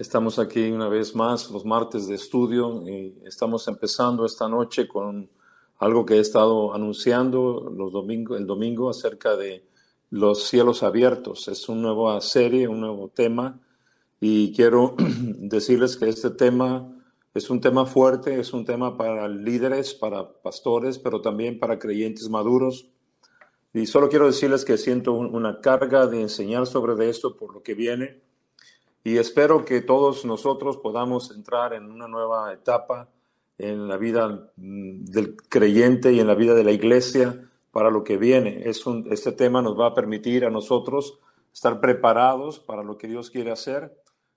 Estamos aquí una vez más, los martes de estudio, y estamos empezando esta noche con algo que he estado anunciando los domingos, el domingo acerca de los cielos abiertos. Es una nueva serie, un nuevo tema, y quiero decirles que este tema es un tema fuerte, es un tema para líderes, para pastores, pero también para creyentes maduros. Y solo quiero decirles que siento una carga de enseñar sobre esto por lo que viene y espero que todos nosotros podamos entrar en una nueva etapa en la vida mm, del creyente y en la vida de la iglesia para lo que viene. Es un, este tema nos va a permitir a nosotros estar preparados para lo que Dios quiere hacer,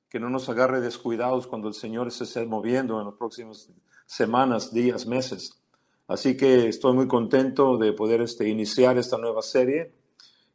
que no nos agarre descuidados cuando el Señor se esté moviendo en las próximas semanas, días, meses. Así que estoy muy contento de poder este, iniciar esta nueva serie.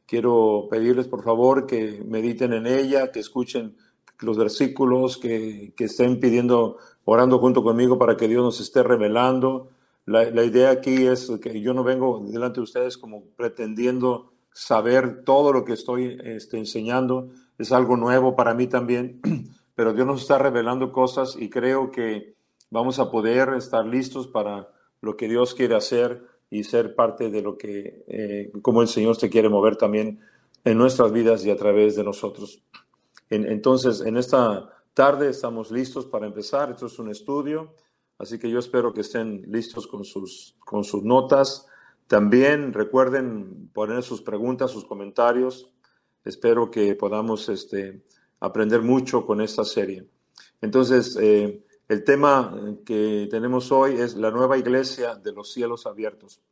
Quiero pedirles por favor que mediten en ella, que escuchen los versículos que, que, estén pidiendo, orando junto conmigo para que Dios nos esté revelando. La, la, idea aquí es que yo no vengo delante de ustedes como pretendiendo saber todo lo que estoy este, enseñando. Es algo nuevo para mí también, pero Dios nos está revelando cosas y creo que vamos a poder estar listos para lo que Dios quiere hacer y ser parte de lo que, eh, como el Señor se quiere mover también en nuestras vidas y a través de nosotros entonces, en esta tarde estamos listos para empezar. Esto es un estudio, así que yo espero que estén listos con sus, con sus notas. También recuerden poner sus preguntas, sus comentarios. Espero que podamos este, aprender mucho con esta serie. Entonces, eh, el tema que tenemos hoy es la nueva iglesia de los cielos abiertos.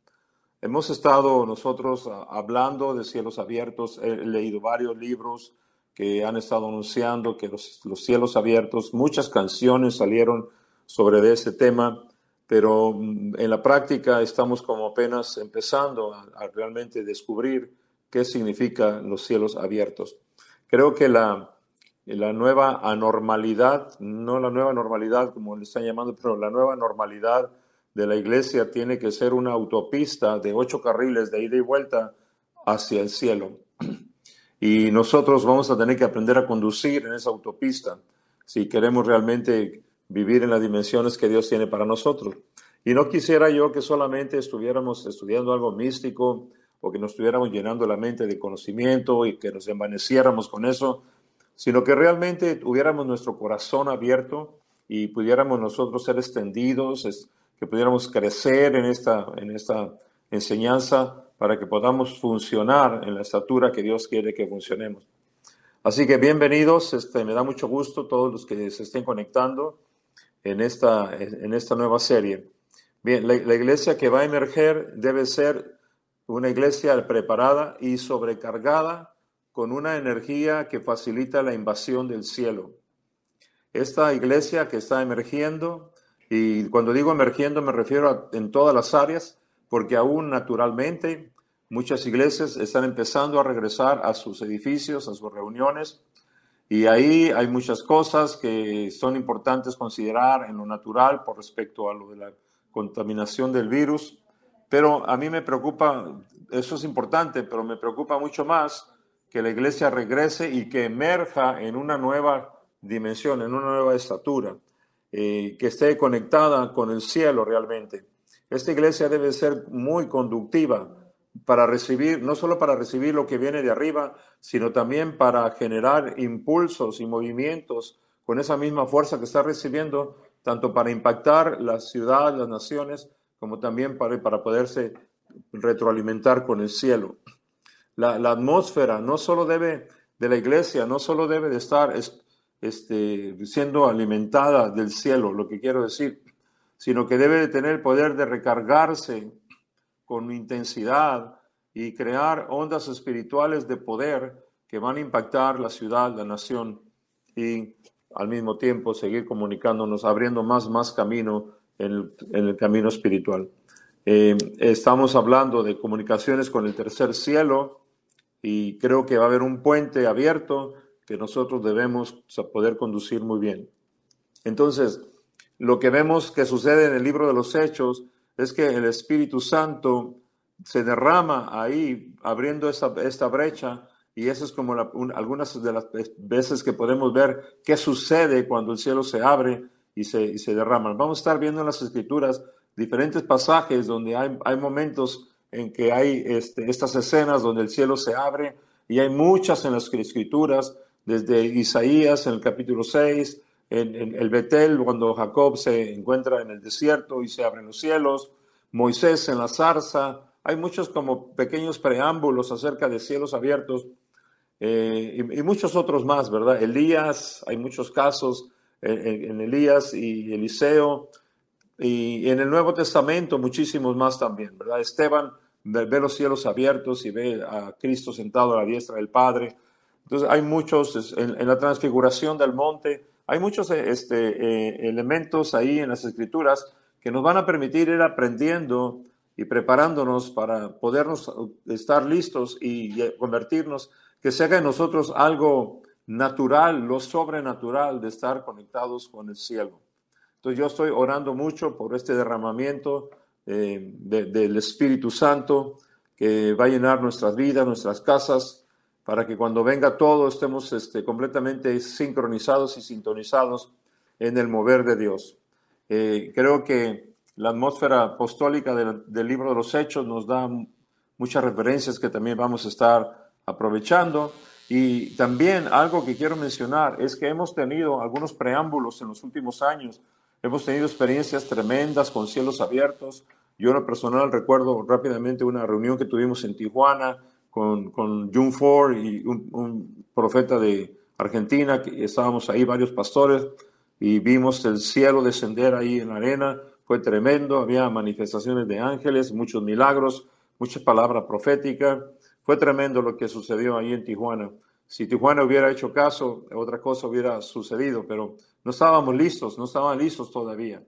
Hemos estado nosotros ah, hablando de cielos abiertos, he leído varios libros, que han estado anunciando que los, cielos abiertos, muchas canciones salieron sobre ese tema, pero mm, en la práctica estamos como apenas empezando a, realmente descubrir qué significa los cielos abiertos. Creo que la, la nueva anormalidad, no la nueva normalidad como le están llamando, pero la nueva normalidad de la iglesia tiene que ser una autopista de ocho carriles de ida y vuelta hacia el cielo. Y nosotros vamos a tener que aprender a conducir en esa autopista si queremos realmente vivir en las dimensiones que Dios tiene para nosotros. Y no quisiera yo que solamente estuviéramos estudiando algo místico o que nos estuviéramos llenando la mente de conocimiento y que nos envaneciéramos con eso, sino que realmente tuviéramos nuestro corazón abierto y pudiéramos nosotros ser extendidos, que pudiéramos crecer en esta, en esta enseñanza para que podamos funcionar en la estatura que Dios quiere que funcionemos. Así que bienvenidos, este, me da mucho gusto todos los que se estén conectando en esta, en esta nueva serie. Bien, la, iglesia que va a emerger debe ser una iglesia preparada y sobrecargada con una energía que facilita la invasión del cielo. Esta iglesia que está emergiendo, y cuando digo emergiendo me refiero en todas las áreas, porque aún naturalmente muchas iglesias están empezando a regresar a sus edificios, a sus reuniones, y ahí hay muchas cosas que son importantes considerar en lo natural por respecto a lo de la contaminación del virus, pero a mí me preocupa, eso es importante, pero me preocupa mucho más que la iglesia regrese y que emerja en una nueva dimensión, en una nueva estatura, eh, que esté conectada con el cielo realmente. Esta iglesia debe ser muy conductiva para recibir, no solo para recibir lo que viene de arriba, sino también para generar impulsos y movimientos con esa misma fuerza que está recibiendo, tanto para impactar la ciudad, las naciones, como también para, poderse retroalimentar con el cielo. La, atmósfera no solo debe, de la iglesia, no solo debe de estar este, siendo alimentada del cielo, lo que quiero decir, sino que debe de tener el poder de recargarse con intensidad y crear ondas espirituales de poder que van a impactar la ciudad, la nación y al mismo tiempo seguir comunicándonos, abriendo más, más camino en el, camino espiritual. Eh, estamos hablando de comunicaciones con el tercer cielo y creo que va a haber un puente abierto que nosotros debemos poder conducir muy bien. Entonces, lo que vemos que sucede en el libro de los Hechos es que el Espíritu Santo se derrama ahí, abriendo esta, brecha, y eso es como algunas de las veces que podemos ver qué sucede cuando el cielo se abre y se, derrama. Vamos a estar viendo en las escrituras diferentes pasajes donde hay, hay momentos en que hay este, estas escenas donde el cielo se abre y hay muchas en las escrituras, desde Isaías en el capítulo 6, en, el Betel, cuando Jacob se encuentra en el desierto y se abren los cielos, Moisés en la zarza, hay muchos como pequeños preámbulos acerca de cielos abiertos eh, y, muchos otros más, ¿verdad? Elías, hay muchos casos en, en Elías y Eliseo, y en el Nuevo Testamento muchísimos más también, ¿verdad? Esteban ve, los cielos abiertos y ve a Cristo sentado a la diestra del Padre. Entonces hay muchos, en, la transfiguración del monte, hay muchos este, eh, elementos ahí en las escrituras que nos van a permitir ir aprendiendo y preparándonos para podernos estar listos y convertirnos, que se haga en nosotros algo natural, lo sobrenatural de estar conectados con el cielo. Entonces yo estoy orando mucho por este derramamiento eh, del Espíritu Santo que va a llenar nuestras vidas, nuestras casas, para que cuando venga todo estemos este, completamente sincronizados y sintonizados en el mover de Dios. Eh, creo que la atmósfera apostólica del, del, libro de los Hechos nos da muchas referencias que también vamos a estar aprovechando. Y también algo que quiero mencionar es que hemos tenido algunos preámbulos en los últimos años Hemos tenido experiencias tremendas con cielos abiertos. Yo en lo personal recuerdo rápidamente una reunión que tuvimos en Tijuana con, con June Ford y un, profeta de Argentina, que estábamos ahí varios pastores y vimos el cielo descender ahí en la arena. Fue tremendo, había manifestaciones de ángeles, muchos milagros, mucha palabra profética. Fue tremendo lo que sucedió ahí en Tijuana. Si Tijuana hubiera hecho caso, otra cosa hubiera sucedido, pero no estábamos listos, no estaban listos todavía.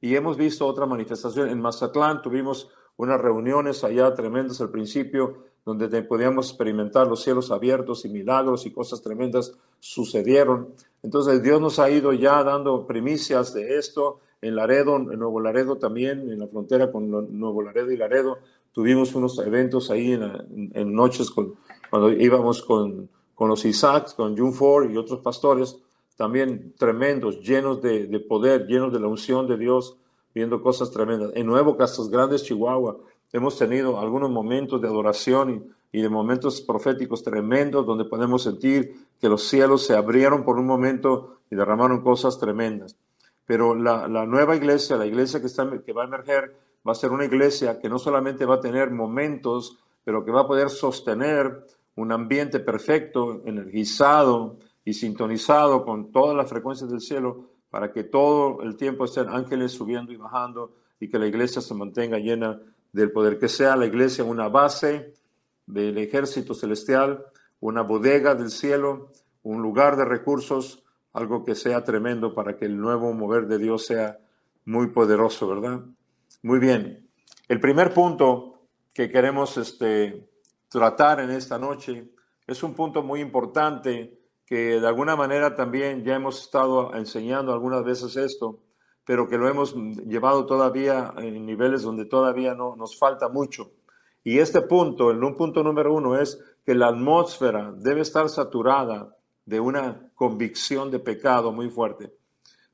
Y hemos visto otra manifestación. En Mazatlán tuvimos unas reuniones allá tremendas al principio, donde podíamos experimentar los cielos abiertos y milagros y cosas tremendas sucedieron. Entonces Dios nos ha ido ya dando primicias de esto. En Laredo, en Nuevo Laredo también, en la frontera con Nuevo Laredo y Laredo, tuvimos unos eventos ahí en, noches cuando íbamos con con los Isaacs, con June Ford y otros pastores, también tremendos, llenos de, poder, llenos de la unción de Dios, viendo cosas tremendas. En Nuevo Casas Grandes, Chihuahua, hemos tenido algunos momentos de adoración y, de momentos proféticos tremendos donde podemos sentir que los cielos se abrieron por un momento y derramaron cosas tremendas. Pero la, nueva iglesia, la iglesia que, está, que va a emerger, va a ser una iglesia que no solamente va a tener momentos, pero que va a poder sostener un ambiente perfecto, energizado y sintonizado con todas las frecuencias del cielo para que todo el tiempo estén ángeles subiendo y bajando y que la iglesia se mantenga llena del poder, que sea la iglesia una base del ejército celestial, una bodega del cielo, un lugar de recursos, algo que sea tremendo para que el nuevo mover de Dios sea muy poderoso, ¿verdad? Muy bien. El primer punto que queremos este, tratar en esta noche es un punto muy importante que de alguna manera también ya hemos estado enseñando algunas veces esto, pero que lo hemos llevado todavía en niveles donde todavía no nos falta mucho. Y este punto, el un punto número uno, es que la atmósfera debe estar saturada de una convicción de pecado muy fuerte,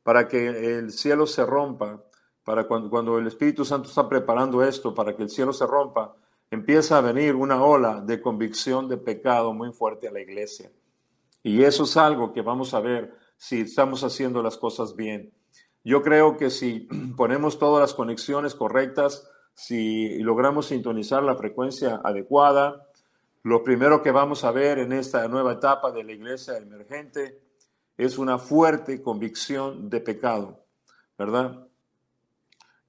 para que el cielo se rompa, para cuando el Espíritu Santo está preparando esto, para que el cielo se rompa, empieza a venir una ola de convicción de pecado muy fuerte a la iglesia. Y eso es algo que vamos a ver si estamos haciendo las cosas bien. Yo creo que si ponemos todas las conexiones correctas, si logramos sintonizar la frecuencia adecuada, lo primero que vamos a ver en esta nueva etapa de la iglesia emergente es una fuerte convicción de pecado, ¿verdad?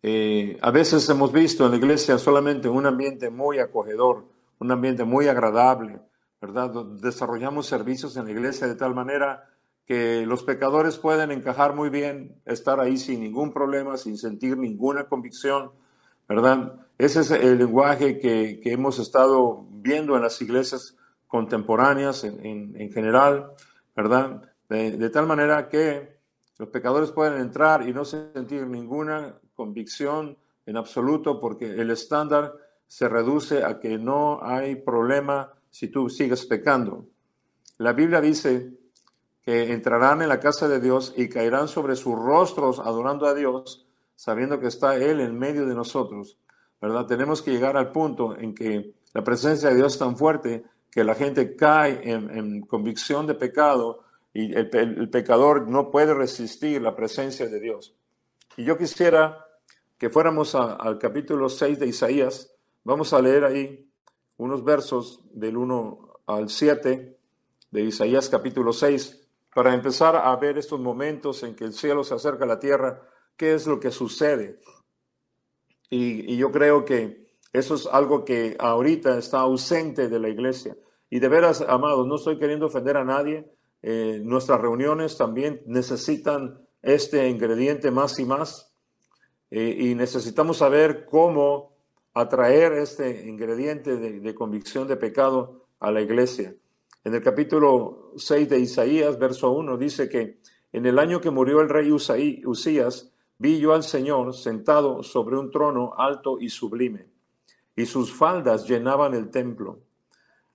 Eh, a veces hemos visto en la iglesia solamente un ambiente muy acogedor, un ambiente muy agradable, ¿verdad? Desarrollamos servicios en la iglesia de tal manera que los pecadores pueden encajar muy bien, estar ahí sin ningún problema, sin sentir ninguna convicción, ¿verdad? Ese es el lenguaje que, hemos estado viendo en las iglesias contemporáneas en, general, ¿verdad? de, tal manera que los pecadores pueden entrar y no sentir ninguna convicción en absoluto porque el estándar se reduce a que no hay problema si tú sigues pecando. La Biblia dice que entrarán en la casa de Dios y caerán sobre sus rostros adorando a Dios, sabiendo que está Él en medio de nosotros. ¿Verdad? Tenemos que llegar al punto en que la presencia de Dios es tan fuerte que la gente cae en, convicción de pecado y el, pecador no puede resistir la presencia de Dios. Y yo quisiera que fuéramos al capítulo 6 de Isaías. Vamos a leer ahí unos versos del 1 al 7 de Isaías capítulo 6 para empezar a ver estos momentos en que el cielo se acerca a la tierra, qué es lo que sucede. Y, yo creo que eso es algo que ahorita está ausente de la iglesia. Y de veras, amados, no estoy queriendo ofender a nadie. Eh, nuestras reuniones también necesitan este ingrediente más y más. Eh, y necesitamos saber cómo atraer este ingrediente de convicción de pecado a la iglesia. En el capítulo 6 de Isaías, verso 1, dice que en el año que murió el rey Usías, vi yo al Señor sentado sobre un trono alto y sublime, y sus faldas llenaban el templo.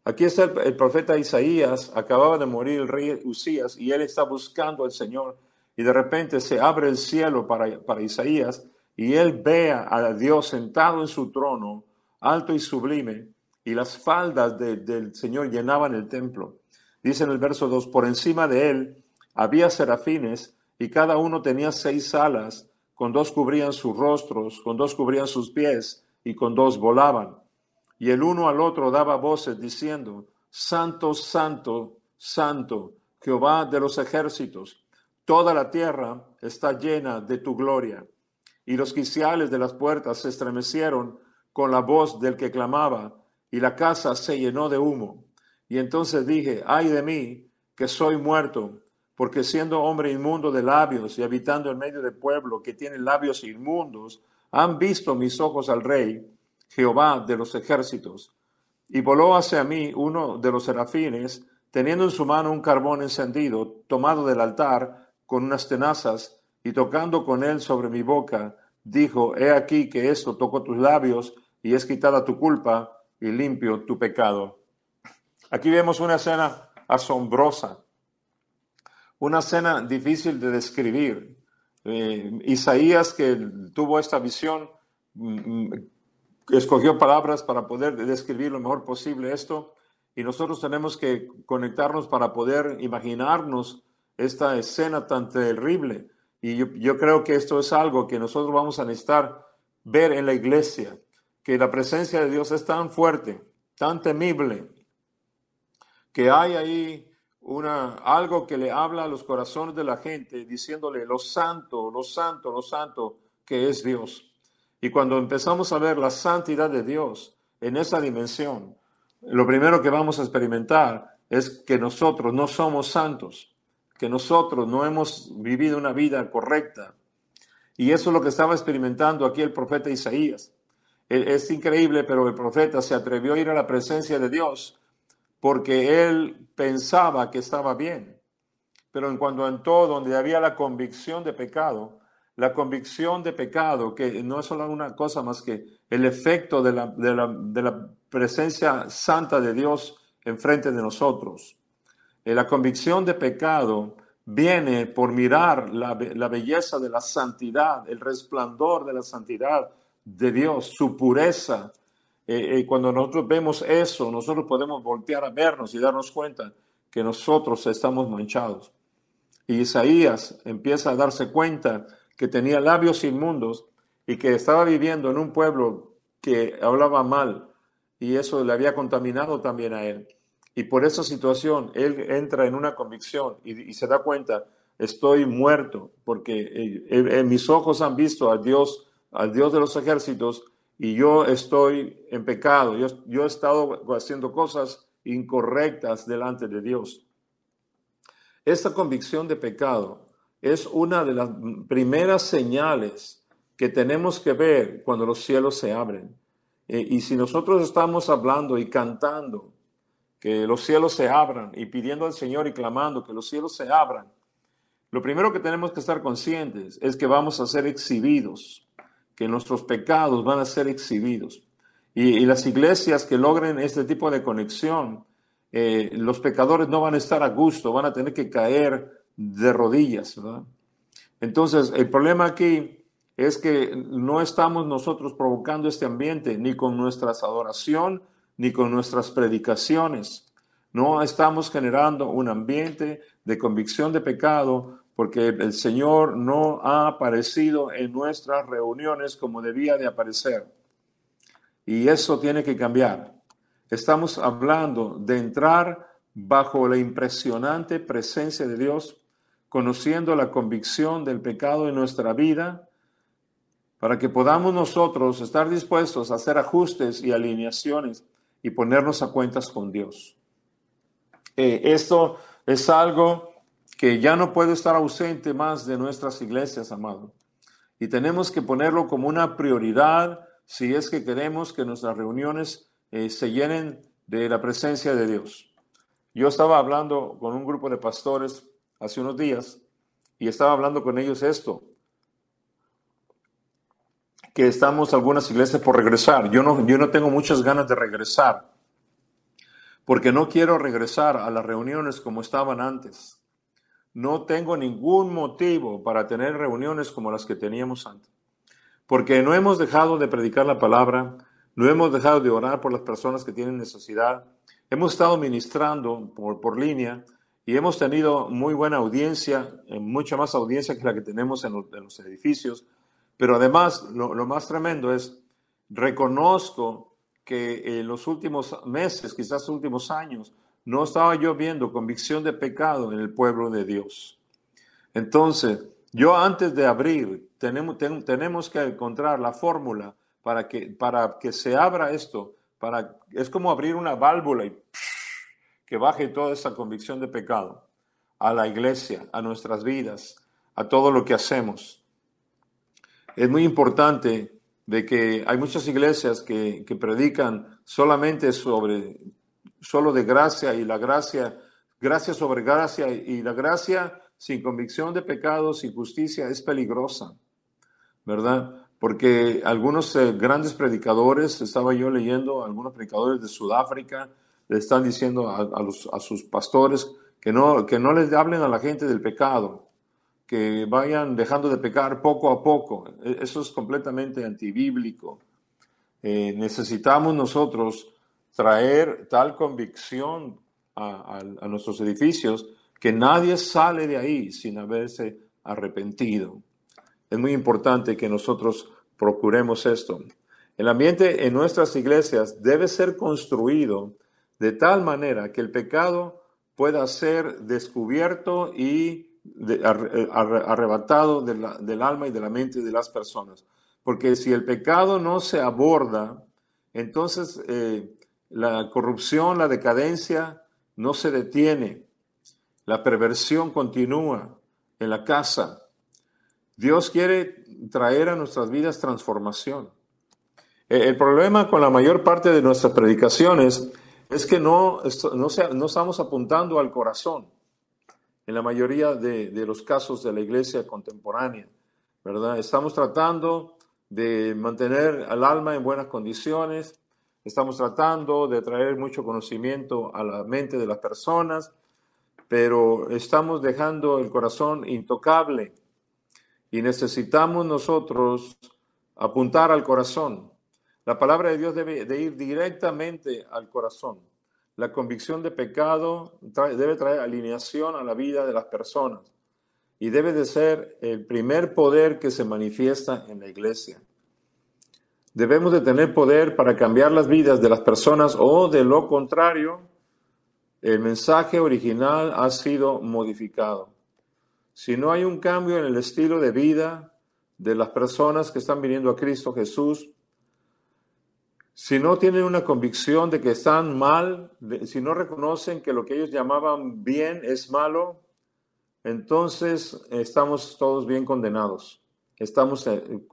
Aquí está el, profeta Isaías, acababa de morir el rey Usías, y él está buscando al Señor, y de repente se abre el cielo para, para Isaías, y él ve a Dios sentado en su trono, alto y sublime, y las faldas del Señor llenaban el templo. Dice en el verso 2, por encima de él había serafines y cada uno tenía seis alas, con dos cubrían sus rostros, con dos cubrían sus pies y con dos volaban. Y el uno al otro daba voces diciendo, Santo, Santo, Santo, Jehová de los ejércitos, toda la tierra está llena de tu gloria. Y los quiciales de las puertas se estremecieron con la voz del que clamaba, y la casa se llenó de humo. Y entonces dije, ay de mí, que soy muerto, porque siendo hombre inmundo de labios y habitando en medio de pueblo que tiene labios inmundos, han visto mis ojos al rey, Jehová de los ejércitos. Y voló hacia mí uno de los serafines, teniendo en su mano un carbón encendido, tomado del altar, con unas tenazas, y tocando con él sobre mi boca, dijo, He aquí que esto tocó tus labios, y es quitada tu culpa, y limpio tu pecado. Aquí vemos una escena asombrosa, una escena difícil de describir. Eh, Isaías, que tuvo esta visión, mm, mm, escogió palabras para poder describir lo mejor posible esto, y nosotros tenemos que conectarnos para poder imaginarnos esta escena tan terrible. Y yo, creo que esto es algo que nosotros vamos a necesitar ver en la iglesia que la presencia de Dios es tan fuerte, tan temible, que hay ahí una, algo que le habla a los corazones de la gente diciéndole lo santo, lo santo, lo santo que es Dios. Y cuando empezamos a ver la santidad de Dios en esa dimensión, lo primero que vamos a experimentar es que nosotros no somos santos, que nosotros no hemos vivido una vida correcta. Y eso es lo que estaba experimentando aquí el profeta Isaías. Es increíble, pero el profeta se atrevió a ir a la presencia de Dios porque él pensaba que estaba bien. Pero en cuanto entró donde había la convicción de pecado, la convicción de pecado, que no es solo una cosa más que el efecto de la, de la, de la presencia santa de Dios enfrente de nosotros. Eh, la convicción de pecado viene por mirar la, belleza de la santidad, el resplandor de la santidad de Dios, su pureza. Eh, eh, cuando nosotros vemos eso, nosotros podemos voltear a vernos y darnos cuenta que nosotros estamos manchados. Y Isaías empieza a darse cuenta que tenía labios inmundos y que estaba viviendo en un pueblo que hablaba mal y eso le había contaminado también a él. Y por esa situación él entra en una convicción y, se da cuenta, estoy muerto porque eh, mis ojos han visto a Dios al Dios de los ejércitos y yo estoy en pecado, yo, yo he estado haciendo cosas incorrectas delante de Dios. Esta convicción de pecado es una de las primeras señales que tenemos que ver cuando los cielos se abren. Eh, y si nosotros estamos hablando y cantando que los cielos se abran y pidiendo al Señor y clamando que los cielos se abran, lo primero que tenemos que estar conscientes es que vamos a ser exhibidos que nuestros pecados van a ser exhibidos. Y, las iglesias que logren este tipo de conexión eh, los pecadores no van a estar a gusto, van a tener que caer de rodillas. Entonces, el problema aquí es que no estamos nosotros provocando este ambiente ni con nuestras adoración ni con nuestras predicaciones. No estamos generando un ambiente de convicción de pecado porque el Señor no ha aparecido en nuestras reuniones como debía de aparecer. Y eso tiene que cambiar. Estamos hablando de entrar bajo la impresionante presencia de Dios, conociendo la convicción del pecado en nuestra vida, para que podamos nosotros estar dispuestos a hacer ajustes y alineaciones y ponernos a cuentas con Dios. Eh, esto es algo que ya no puede estar ausente más de nuestras iglesias, amado. Y tenemos que ponerlo como una prioridad si es que queremos que nuestras reuniones eh, se llenen de la presencia de Dios. Yo estaba hablando con un grupo de pastores hace unos días y estaba hablando con ellos esto, que estamos algunas iglesias por regresar. Yo no, yo no tengo muchas ganas de regresar, porque no quiero regresar a las reuniones como estaban antes. No tengo ningún motivo para tener reuniones como las que teníamos antes, porque no hemos dejado de predicar la palabra, no hemos dejado de orar por las personas que tienen necesidad, hemos estado ministrando por, por línea y hemos tenido muy buena audiencia, eh, mucha más audiencia que la que tenemos en los edificios pero además, lo, más tremendo es, reconozco que en los últimos meses, quizás los últimos años, no estaba yo viendo convicción de pecado en el pueblo de Dios. Entonces, yo antes de abrir, tenemos, tenemos que encontrar la fórmula para que, para que se abra esto. Para, es como abrir una válvula y que baje toda esa convicción de pecado a la iglesia, a nuestras vidas, a todo lo que hacemos es muy importante de que hay muchas iglesias que, predican solamente sobre, solo de gracia y la gracia, gracia sobre gracia y la gracia sin convicción de pecados y justicia es peligrosa, ¿verdad? Porque algunos eh, grandes predicadores, estaba yo leyendo, algunos predicadores de Sudáfrica le están diciendo a, los, a sus pastores que no, que no les hablen a la gente del pecado, que vayan dejando de pecar poco a poco. E, eso es completamente antibíblico. Eh, necesitamos nosotros traer tal convicción a, nuestros edificios que nadie sale de ahí sin haberse arrepentido. Es muy importante que nosotros procuremos esto. El ambiente en nuestras iglesias debe ser construido de tal manera que el pecado pueda ser descubierto y eh, arrebatado del alma y de la mente de las personas. Porque si el pecado no se aborda, entonces eh, la corrupción, la decadencia no se detiene. La perversión continúa en la casa. Dios quiere traer a nuestras vidas transformación. Eh, el problema con la mayor parte de nuestras predicaciones es que no, no estamos apuntando al corazón en la mayoría de, los casos de la iglesia contemporánea, ¿verdad? Estamos tratando de mantener al alma en buenas condiciones, estamos tratando de traer mucho conocimiento a la mente de las personas, pero estamos dejando el corazón intocable y necesitamos nosotros apuntar al corazón. La palabra de Dios debe de ir directamente al corazón. La convicción de pecado debe traer alineación a la vida de las personas y debe de ser el primer poder que se manifiesta en la iglesia. Debemos de tener poder para cambiar las vidas de las personas o de lo contrario, el mensaje original ha sido modificado. Si no hay un cambio en el estilo de vida de las personas que están viniendo a Cristo Jesús, si no tienen una convicción de que están mal, si no reconocen que lo que ellos llamaban bien es malo, entonces estamos todos bien condenados. Estamos en,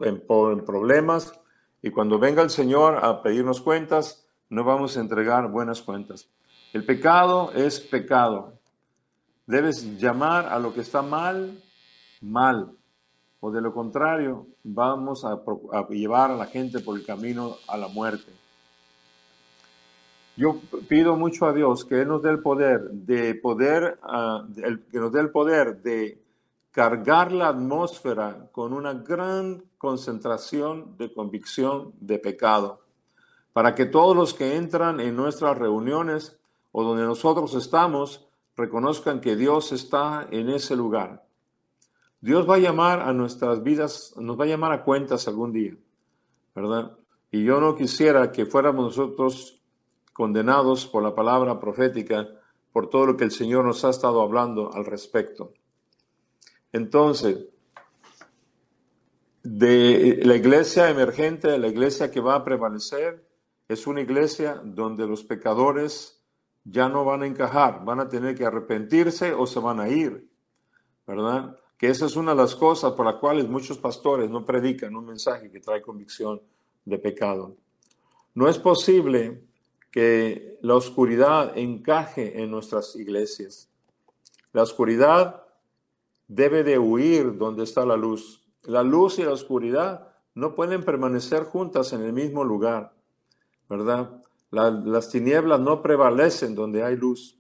problemas y cuando venga el Señor a pedirnos cuentas, no vamos a entregar buenas cuentas. El pecado es pecado. Debes llamar a lo que está mal, mal. O de lo contrario, vamos a, llevar a la gente por el camino a la muerte. Yo pido mucho a Dios que nos dé el poder de poder, ah, que nos dé el poder de cargar la atmósfera con una gran concentración de convicción de pecado, para que todos los que entran en nuestras reuniones o donde nosotros estamos reconozcan que Dios está en ese lugar. Dios va a llamar a nuestras vidas, nos va a llamar a cuentas algún día, ¿verdad? Y yo no quisiera que fuéramos nosotros condenados por la palabra profética, por todo lo que el Señor nos ha estado hablando al respecto. Entonces, de la iglesia emergente, la iglesia que va a prevalecer, es una iglesia donde los pecadores ya no van a encajar, van a tener que arrepentirse o se van a ir, ¿verdad? Que esa es una de las cosas por las cuales muchos pastores no predican un mensaje que trae convicción de pecado. No es posible que la oscuridad encaje en nuestras iglesias. La oscuridad debe de huir donde está la luz. La luz y la oscuridad no pueden permanecer juntas en el mismo lugar, ¿verdad? las tinieblas no prevalecen donde hay luz,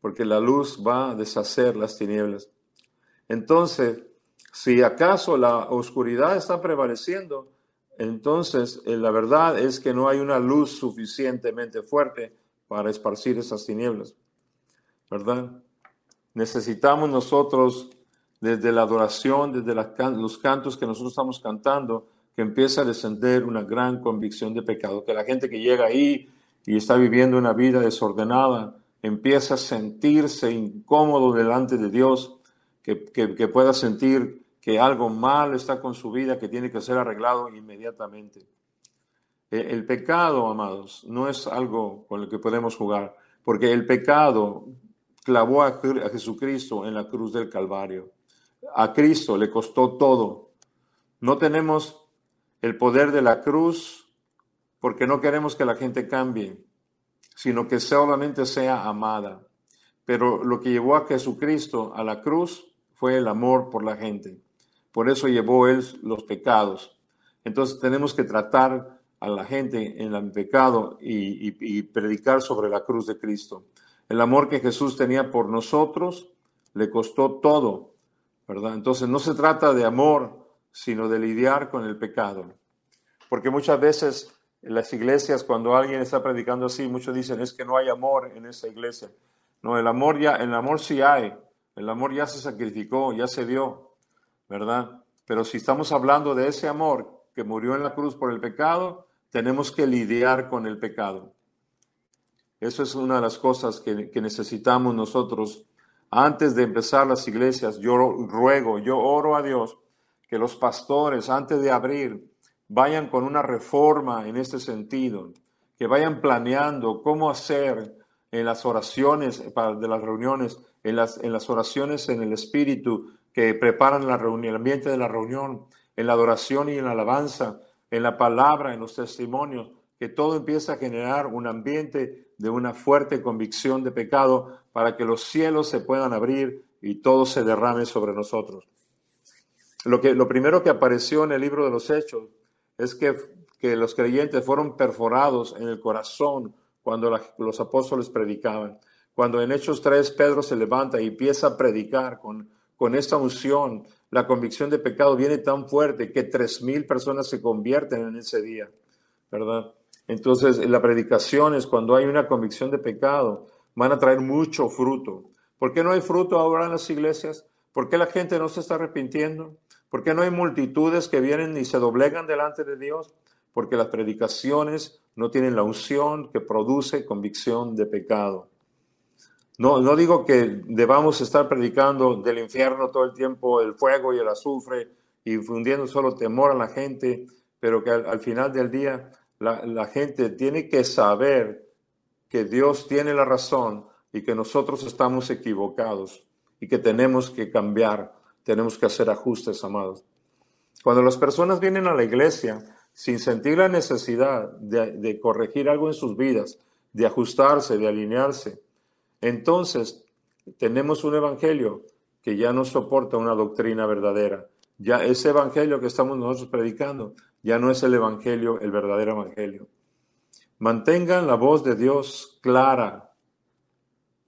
porque la luz va a deshacer las tinieblas. Entonces, si acaso la oscuridad está prevaleciendo, entonces eh, la verdad es que no hay una luz suficientemente fuerte para esparcir esas tinieblas, ¿verdad? Necesitamos nosotros desde la adoración, desde los cantos que nosotros estamos cantando, que empiece a descender una gran convicción de pecado, que la gente que llega ahí y está viviendo una vida desordenada, empieza a sentirse incómodo delante de Dios, que, pueda sentir que algo mal está con su vida, que tiene que ser arreglado inmediatamente. E, el pecado, amados, no es algo con el que podemos jugar, porque el pecado clavó a Jesucristo en la cruz del Calvario. A Cristo le costó todo. No tenemos el poder de la cruz porque no queremos que la gente cambie, sino que solamente sea amada. Pero lo que llevó a Jesucristo a la cruz fue el amor por la gente. Por eso llevó él los pecados. Entonces tenemos que tratar a la gente en el pecado y, predicar sobre la cruz de Cristo. El amor que Jesús tenía por nosotros le costó todo, ¿verdad? Entonces no se trata de amor, sino de lidiar con el pecado. Porque muchas veces en las iglesias, cuando alguien está predicando así, muchos dicen es que no hay amor en esa iglesia. No, el amor ya, el amor sí hay. El amor ya se sacrificó, ya se dio, ¿verdad? Pero si estamos hablando de ese amor que murió en la cruz por el pecado, tenemos que lidiar con el pecado. Eso es una de las cosas que, necesitamos nosotros. Antes de empezar las iglesias, yo ruego, yo oro a Dios que los pastores, antes de abrir, vayan con una reforma en este sentido, que vayan planeando cómo hacer en las oraciones de las reuniones, en las, en las oraciones en el Espíritu que preparan la reunión, el ambiente de la reunión, en la adoración y en la alabanza, en la palabra, en los testimonios, que todo empieza a generar un ambiente de una fuerte convicción de pecado para que los cielos se puedan abrir y todo se derrame sobre nosotros. Lo, que, lo primero que apareció en el libro de los Hechos es que, que los creyentes fueron perforados en el corazón cuando los apóstoles predicaban. Cuando en Hechos 3 Pedro se levanta y empieza a predicar con, con esta unción, la convicción de pecado viene tan fuerte que tres mil personas se convierten en ese día, ¿verdad? Entonces, la predicación es cuando hay una convicción de pecado, van a traer mucho fruto. ¿Por qué no hay fruto ahora en las iglesias? ¿Por qué la gente no se está arrepintiendo? ¿Por qué no hay multitudes que vienen y se doblegan delante de Dios? Porque las predicaciones no tienen la unción que produce convicción de pecado. No, no digo que debamos estar predicando del infierno todo el tiempo, el fuego y el azufre, y fundiendo solo temor a la gente, pero que al, final del día la, la gente tiene que saber que Dios tiene la razón y que nosotros estamos equivocados y que tenemos que cambiar tenemos que hacer ajustes, amados. Cuando las personas vienen a la iglesia sin sentir la necesidad de, corregir algo en sus vidas, de ajustarse, de alinearse, entonces tenemos un evangelio que ya no soporta una doctrina verdadera. Ya ese evangelio que estamos nosotros predicando ya no es el evangelio, el verdadero evangelio. Mantengan la voz de Dios clara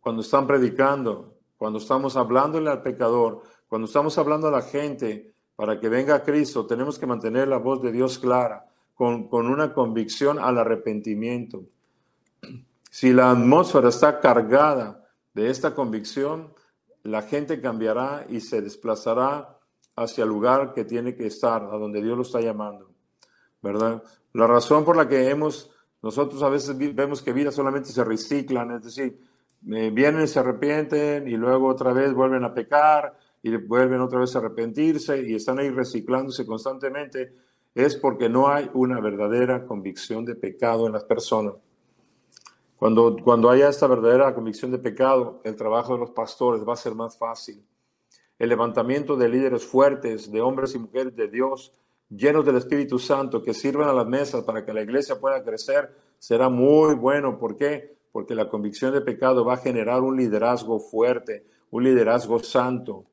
cuando están predicando, cuando estamos hablándole al pecador, cuando estamos hablando a la gente para que venga a Cristo, tenemos que mantener la voz de Dios clara, con, con una convicción al arrepentimiento. Si la atmósfera está cargada de esta convicción, la gente cambiará y se desplazará hacia el lugar que tiene que estar, a donde Dios lo está llamando. ¿Verdad? La razón por la que hemos, nosotros a veces vemos que vidas solamente se reciclan, es decir, eh, vienen, se arrepienten y luego otra vez vuelven a pecar y vuelven otra vez a arrepentirse y están ahí reciclándose constantemente, es porque no hay una verdadera convicción de pecado en las personas. Cuando, cuando haya esta verdadera convicción de pecado, el trabajo de los pastores va a ser más fácil. El levantamiento de líderes fuertes, de hombres y mujeres de Dios, llenos del Espíritu Santo, que sirvan a las mesas para que la iglesia pueda crecer, será muy bueno. ¿Por qué? Porque la convicción de pecado va a generar un liderazgo fuerte, un liderazgo santo.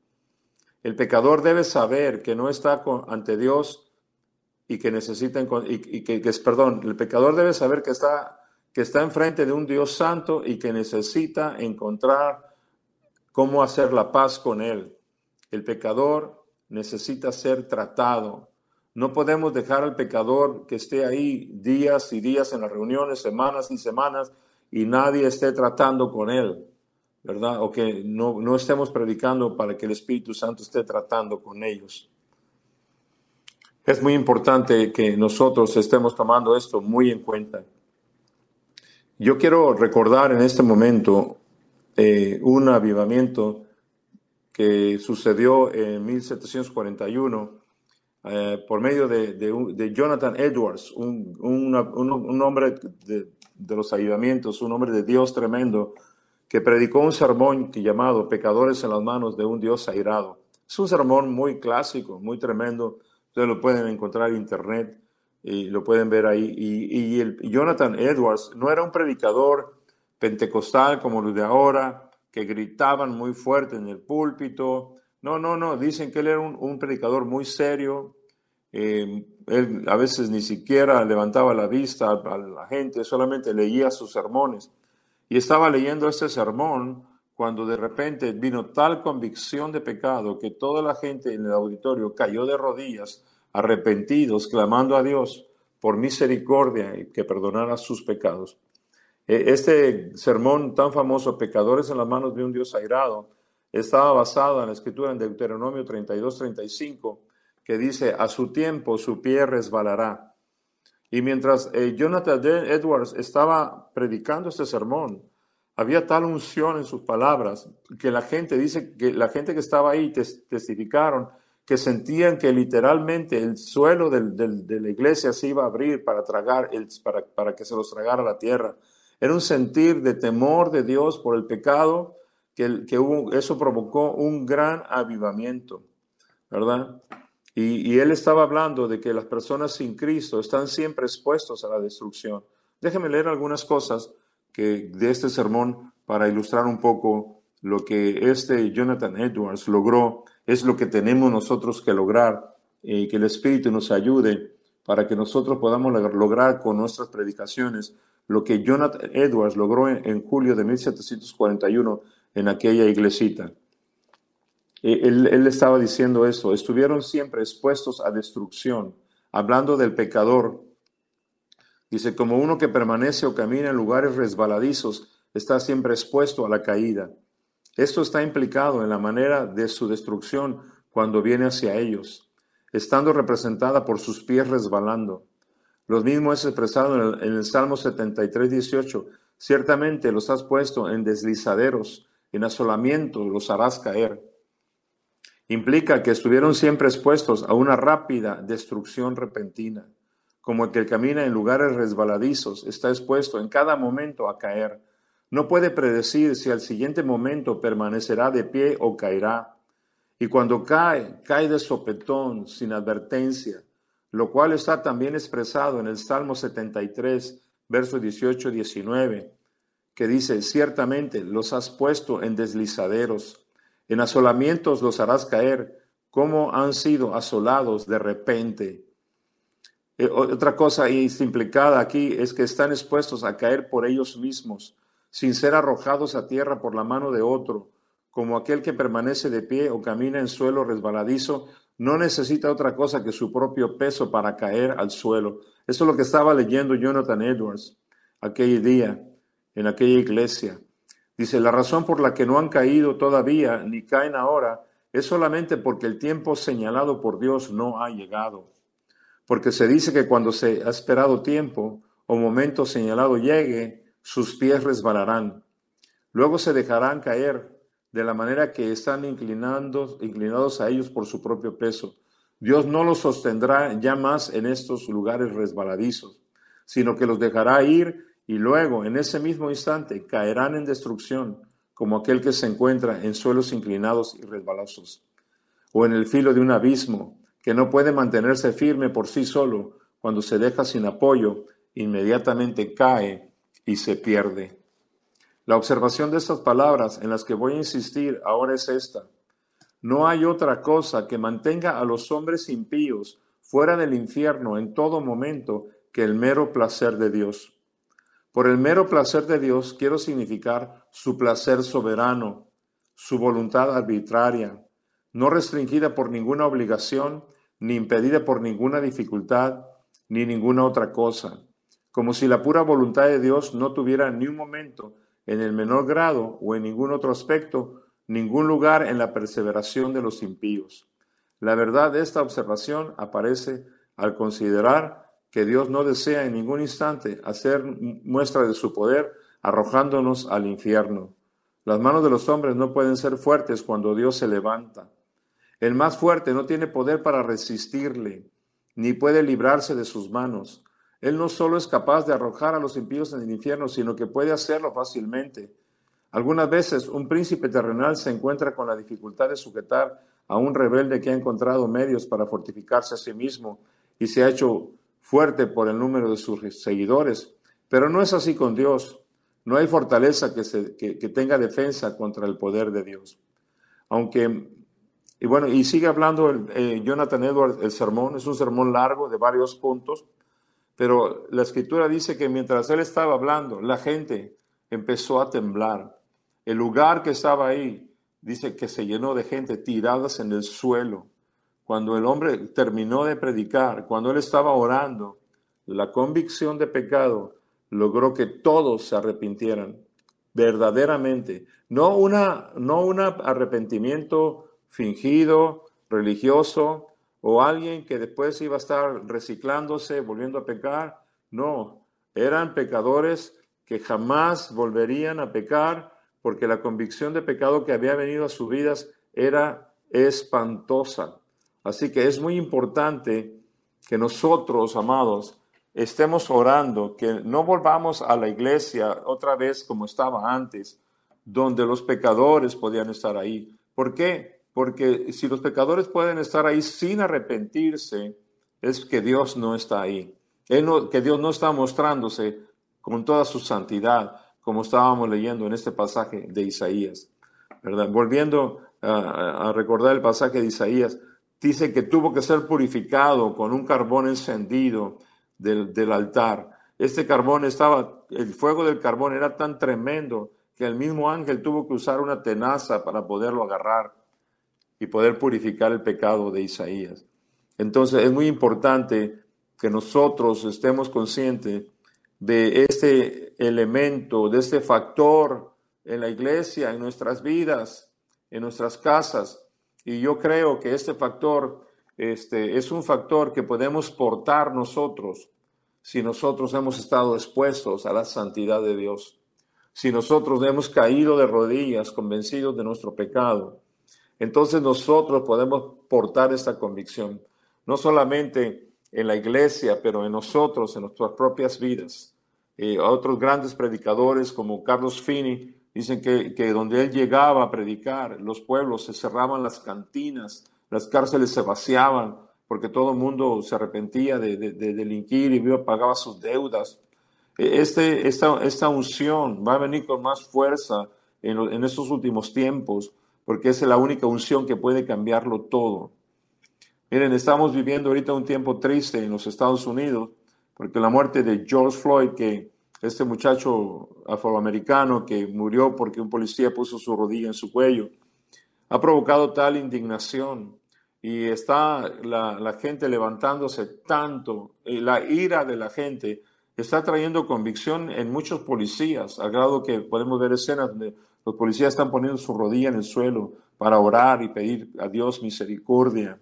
El pecador debe saber que no está ante Dios y que necesita, y, que, que, perdón, el pecador debe saber que está que está enfrente de un Dios santo y que necesita encontrar cómo hacer la paz con Él. El pecador necesita ser tratado. No podemos dejar al pecador que esté ahí días y días en las reuniones, semanas y semanas, y nadie esté tratando con Él, ¿verdad? O que no, no estemos predicando para que el Espíritu Santo esté tratando con ellos. Es muy importante que nosotros estemos tomando esto muy en cuenta. Yo quiero recordar en este momento eh, un avivamiento que sucedió en 1741 eh, por medio de, Jonathan Edwards, un, hombre de, los avivamientos, un hombre de Dios tremendo, que predicó un sermón llamado Pecadores en las manos de un Dios airado. Es un sermón muy clásico, muy tremendo. Ustedes lo pueden encontrar en internet y lo pueden ver ahí. Y, el, Jonathan Edwards no era un predicador pentecostal como los de ahora, que gritaban muy fuerte en el púlpito. No, no, no, dicen que él era un, predicador muy serio. Eh, él a veces ni siquiera levantaba la vista a, la gente, solamente leía sus sermones. Y estaba leyendo este sermón cuando de repente vino tal convicción de pecado que toda la gente en el auditorio cayó de rodillas arrepentidos, clamando a Dios por misericordia y que perdonara sus pecados. E, este sermón tan famoso, Pecadores en las manos de un Dios airado, estaba basado en la escritura en Deuteronomio 32-35, que dice, a su tiempo su pie resbalará. Y mientras eh, Jonathan Edwards estaba predicando este sermón, había tal unción en sus palabras que la gente dice que la gente que estaba ahí testificaron que sentían que literalmente el suelo de la iglesia se iba a abrir para, tragar el, para, para, que se los tragara la tierra. Era un sentir de temor de Dios por el pecado, que, que eso provocó un gran avivamiento, ¿verdad? Y, y, él estaba hablando de que las personas sin Cristo están siempre expuestos a la destrucción. Déjenme leer algunas cosas que, de este sermón para ilustrar un poco lo que este Jonathan Edwards logró es lo que tenemos nosotros que lograr y que el Espíritu nos ayude para que nosotros podamos lograr con nuestras predicaciones lo que Jonathan Edwards logró en, julio de 1741 en aquella iglesita. E, él, él, estaba diciendo eso, estuvieron siempre expuestos a destrucción, hablando del pecador. Dice, como uno que permanece o camina en lugares resbaladizos, está siempre expuesto a la caída. Esto está implicado en la manera de su destrucción cuando viene hacia ellos, estando representada por sus pies resbalando. Lo mismo es expresado en el, Salmo 73, 18. Ciertamente los has puesto en deslizaderos, en asolamiento los harás caer. Implica que estuvieron siempre expuestos a una rápida destrucción repentina, como el que camina en lugares resbaladizos está expuesto en cada momento a caer no puede predecir si al siguiente momento permanecerá de pie o caerá. Y cuando cae, cae de sopetón, sin advertencia, lo cual está también expresado en el Salmo 73, versos 18 y 19, que dice, ciertamente los has puesto en deslizaderos, en asolamientos los harás caer, como han sido asolados de repente. Eh, otra cosa implicada aquí es que están expuestos a caer por ellos mismos, sin ser arrojados a tierra por la mano de otro, como aquel que permanece de pie o camina en suelo resbaladizo, no necesita otra cosa que su propio peso para caer al suelo. Eso es lo que estaba leyendo Jonathan Edwards aquel día en aquella iglesia. Dice, la razón por la que no han caído todavía ni caen ahora es solamente porque el tiempo señalado por Dios no ha llegado. Porque se dice que cuando se ha esperado tiempo o momento señalado llegue, sus pies resbalarán. Luego se dejarán caer de la manera que están inclinando, inclinados a ellos por su propio peso. Dios no los sostendrá ya más en estos lugares resbaladizos, sino que los dejará ir y luego, en ese mismo instante, caerán en destrucción, como aquel que se encuentra en suelos inclinados y resbalosos, o en el filo de un abismo, que no puede mantenerse firme por sí solo, cuando se deja sin apoyo, inmediatamente cae y se pierde. La observación de estas palabras en las que voy a insistir ahora es esta. No hay otra cosa que mantenga a los hombres impíos fuera del infierno en todo momento que el mero placer de Dios. Por el mero placer de Dios quiero significar su placer soberano, su voluntad arbitraria, no restringida por ninguna obligación, ni impedida por ninguna dificultad, ni ninguna otra cosa, como si la pura voluntad de Dios no tuviera ni un momento, en el menor grado o en ningún otro aspecto, ningún lugar en la perseveración de los impíos. La verdad de esta observación aparece al considerar que Dios no desea en ningún instante hacer muestra de su poder arrojándonos al infierno. Las manos de los hombres no pueden ser fuertes cuando Dios se levanta. El más fuerte no tiene poder para resistirle, ni puede librarse de sus manos. Él no solo es capaz de arrojar a los impíos en el infierno, sino que puede hacerlo fácilmente. Algunas veces un príncipe terrenal se encuentra con la dificultad de sujetar a un rebelde que ha encontrado medios para fortificarse a sí mismo y se ha hecho fuerte por el número de sus seguidores, pero no es así con Dios. No hay fortaleza que, tenga defensa contra el poder de Dios. Aunque, y bueno, y sigue hablando eh, Jonathan Edwards el sermón, es un sermón largo de varios puntos, pero la escritura dice que mientras él estaba hablando, la gente empezó a temblar. El lugar que estaba ahí, dice que se llenó de gente tiradas en el suelo cuando el hombre terminó de predicar, cuando él estaba orando, la convicción de pecado logró que todos se arrepintieran verdaderamente, no una no un arrepentimiento fingido, religioso o alguien que después iba a estar reciclándose, volviendo a pecar, no, eran pecadores que jamás volverían a pecar porque la convicción de pecado que había venido a sus vidas era espantosa. Así que es muy importante que nosotros, amados, estemos orando, que no volvamos a la iglesia otra vez como estaba antes, donde los pecadores podían estar ahí. ¿Por qué? Porque si los pecadores pueden estar ahí sin arrepentirse, es que Dios no está ahí. que Dios no está mostrándose con toda su santidad, como estábamos leyendo en este pasaje de Isaías. ¿verdad? Volviendo a recordar el pasaje de Isaías, dice que tuvo que ser purificado con un carbón encendido del, altar. Este carbón estaba, el fuego del carbón era tan tremendo que el mismo ángel tuvo que usar una tenaza para poderlo agarrar y poder purificar el pecado de Isaías. Entonces es muy importante que nosotros estemos conscientes de este elemento, de este factor en la iglesia, en nuestras vidas, en nuestras casas, y yo creo que este factor este, es un factor que podemos portar nosotros si nosotros hemos estado expuestos a la santidad de Dios, si nosotros hemos caído de rodillas convencidos de nuestro pecado. Entonces nosotros podemos portar esta convicción, no solamente en la iglesia, pero en nosotros, en nuestras propias vidas. Eh, otros grandes predicadores como Carlos Fini Dicen que, donde él llegaba a predicar, los pueblos se cerraban las cantinas, las cárceles se vaciaban, porque todo el mundo se arrepentía de, delinquir y pagaba sus deudas. E, este, esta, esta unción va a venir con más fuerza en, en estos últimos tiempos, porque es la única unción que puede cambiarlo todo. Miren, estamos viviendo ahorita un tiempo triste en los Estados Unidos, porque la muerte de George Floyd, que este muchacho afroamericano que murió porque un policía puso su rodilla en su cuello, ha provocado tal indignación y está la, gente levantándose tanto, y la ira de la gente está trayendo convicción en muchos policías, al grado que podemos ver escenas donde los policías están poniendo su rodilla en el suelo para orar y pedir a Dios misericordia.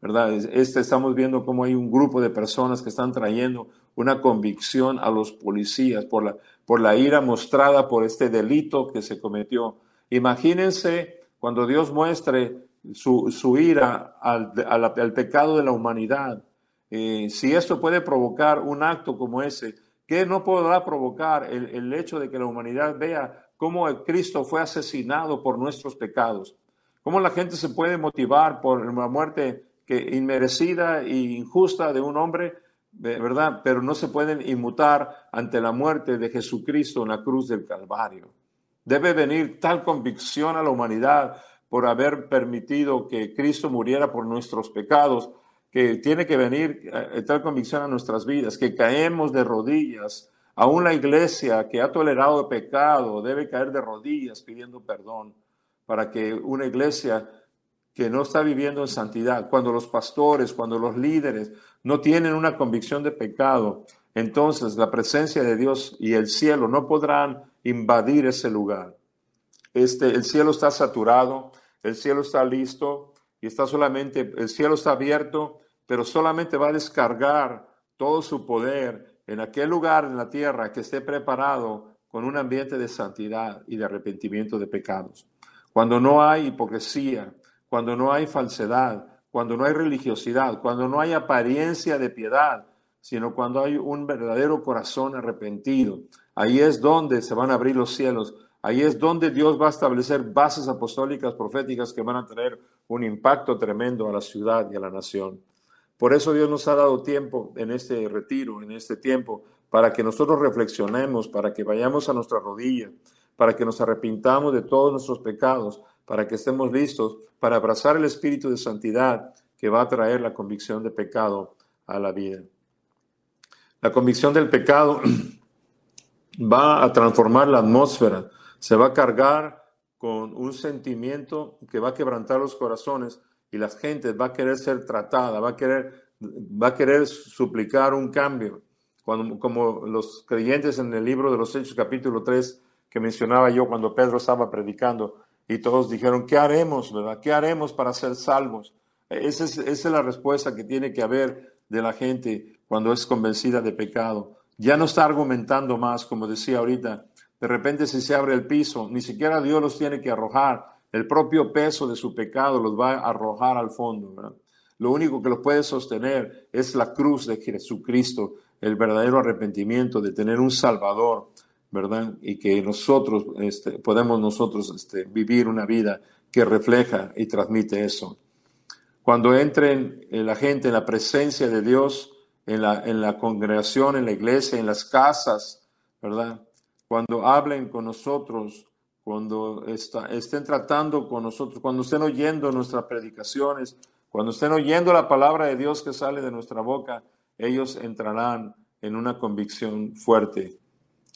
¿verdad? Este, estamos viendo cómo hay un grupo de personas que están trayendo una convicción a los policías por la, por la ira mostrada por este delito que se cometió. Imagínense cuando Dios muestre su, su ira al, al, pecado de la humanidad. Eh, si esto puede provocar un acto como ese, ¿qué no podrá provocar el, el hecho de que la humanidad vea cómo Cristo fue asesinado por nuestros pecados? ¿Cómo la gente se puede motivar por la muerte que inmerecida e injusta de un hombre, ¿verdad? Pero no se pueden inmutar ante la muerte de Jesucristo en la cruz del Calvario. Debe venir tal convicción a la humanidad por haber permitido que Cristo muriera por nuestros pecados, que tiene que venir eh, tal convicción a nuestras vidas, que caemos de rodillas. Aún la iglesia que ha tolerado pecado debe caer de rodillas pidiendo perdón para que una iglesia que no está viviendo en santidad, cuando los pastores, cuando los líderes no tienen una convicción de pecado, entonces la presencia de Dios y el cielo no podrán invadir ese lugar. Este, el cielo está saturado, el cielo está listo y está solamente, el cielo está abierto, pero solamente va a descargar todo su poder en aquel lugar en la tierra que esté preparado con un ambiente de santidad y de arrepentimiento de pecados. Cuando no hay hipocresía, cuando no hay falsedad, cuando no hay religiosidad, cuando no hay apariencia de piedad, sino cuando hay un verdadero corazón arrepentido. Ahí es donde se van a abrir los cielos. Ahí es donde Dios va a establecer bases apostólicas, proféticas que van a tener un impacto tremendo a la ciudad y a la nación. Por eso Dios nos ha dado tiempo en este retiro, en este tiempo, para que nosotros reflexionemos, para que vayamos a nuestra rodilla, para que nos arrepintamos de todos nuestros pecados, para que estemos listos para abrazar el espíritu de santidad que va a traer la convicción de pecado a la vida. La convicción del pecado va a transformar la atmósfera, se va a cargar con un sentimiento que va a quebrantar los corazones y las gentes va a querer ser tratada, va a querer, va a querer suplicar un cambio. Cuando, como los creyentes en el libro de los Hechos capítulo 3 que mencionaba yo cuando Pedro estaba predicando, y todos dijeron, ¿qué haremos, verdad? ¿Qué haremos para ser salvos? Esa es, esa es la respuesta que tiene que haber de la gente cuando es convencida de pecado. Ya no está argumentando más, como decía ahorita. De repente si se abre el piso, ni siquiera Dios los tiene que arrojar. El propio peso de su pecado los va a arrojar al fondo. Lo único que los puede sostener es la cruz de Jesucristo, el verdadero arrepentimiento de tener un Salvador ¿verdad? Y que nosotros este, podemos nosotros este, vivir una vida que refleja y transmite eso. Cuando entren eh, la gente en la presencia de Dios, en la, en la congregación, en la iglesia, en las casas, ¿verdad? Cuando hablen con nosotros, cuando estén tratando con nosotros, cuando estén oyendo nuestras predicaciones, cuando estén oyendo la palabra de Dios que sale de nuestra boca, ellos entrarán en una convicción fuerte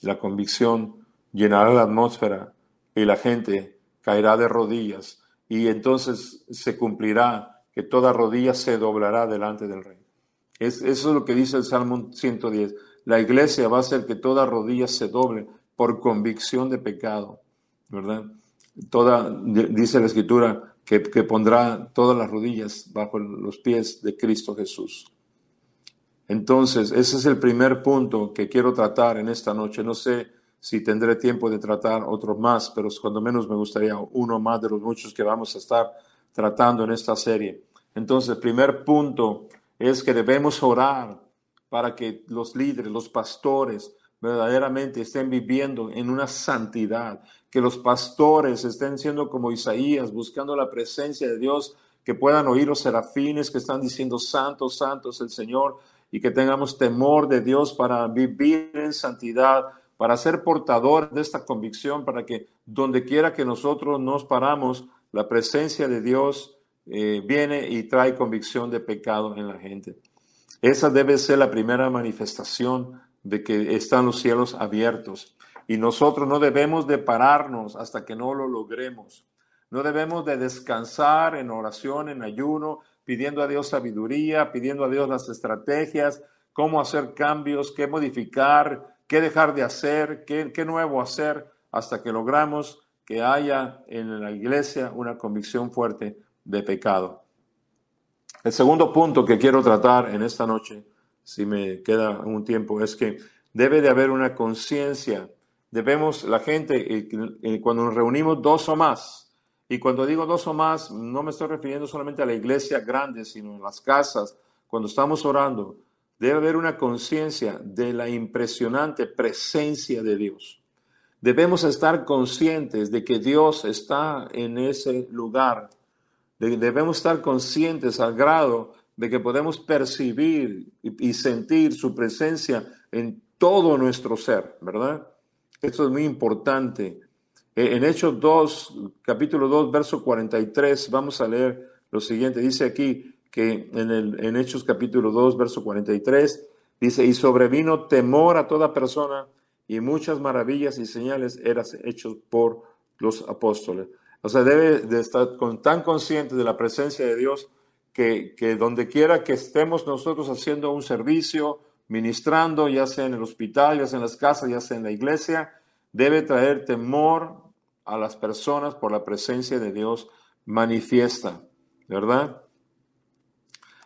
la convicción llenará la atmósfera y la gente caerá de rodillas y entonces se cumplirá que toda rodilla se doblará delante del rey. Es, eso es lo que dice el Salmo 110. La iglesia va a hacer que toda rodilla se doble por convicción de pecado, ¿verdad? Toda, dice la escritura, que, que pondrá todas las rodillas bajo los pies de Cristo Jesús. Entonces, ese es el primer punto que quiero tratar en esta noche. No sé si tendré tiempo de tratar otros más, pero cuando menos me gustaría uno más de los muchos que vamos a estar tratando en esta serie. Entonces, primer punto es que debemos orar para que los líderes, los pastores, verdaderamente estén viviendo en una santidad, que los pastores estén siendo como Isaías, buscando la presencia de Dios, que puedan oír los serafines que están diciendo, santo, santo es el Señor, y que tengamos temor de Dios para vivir en santidad, para ser portadores de esta convicción, para que donde quiera que nosotros nos paramos, la presencia de Dios eh, viene y trae convicción de pecado en la gente. Esa debe ser la primera manifestación de que están los cielos abiertos. Y nosotros no debemos de pararnos hasta que no lo logremos. No debemos de descansar en oración, en ayuno, pidiendo a Dios sabiduría, pidiendo a Dios las estrategias, cómo hacer cambios, qué modificar, qué dejar de hacer, qué, qué nuevo hacer, hasta que logramos que haya en la iglesia una convicción fuerte de pecado. El segundo punto que quiero tratar en esta noche, si me queda un tiempo, es que debe de haber una conciencia. Debemos, la gente, cuando nos reunimos dos o más, y cuando digo dos o más, no me estoy refiriendo solamente a la iglesia grande, sino en las casas, cuando estamos orando, debe haber una conciencia de la impresionante presencia de Dios. Debemos estar conscientes de que Dios está en ese lugar Debemos estar conscientes al grado de que podemos percibir y sentir su presencia en todo nuestro ser, ¿verdad? Esto es muy importante. Eh, en Hechos 2, capítulo 2, verso 43, vamos a leer lo siguiente. Dice aquí que en, Hechos capítulo 2, verso 43, dice, y sobrevino temor a toda persona y muchas maravillas y señales eran hechos por los apóstoles. O sea, debe de estar tan consciente de la presencia de Dios que, que donde quiera que estemos nosotros haciendo un servicio, ministrando, ya sea en el hospital, ya sea en las casas, ya sea en la iglesia, debe traer temor a las personas por la presencia de Dios manifiesta, ¿verdad?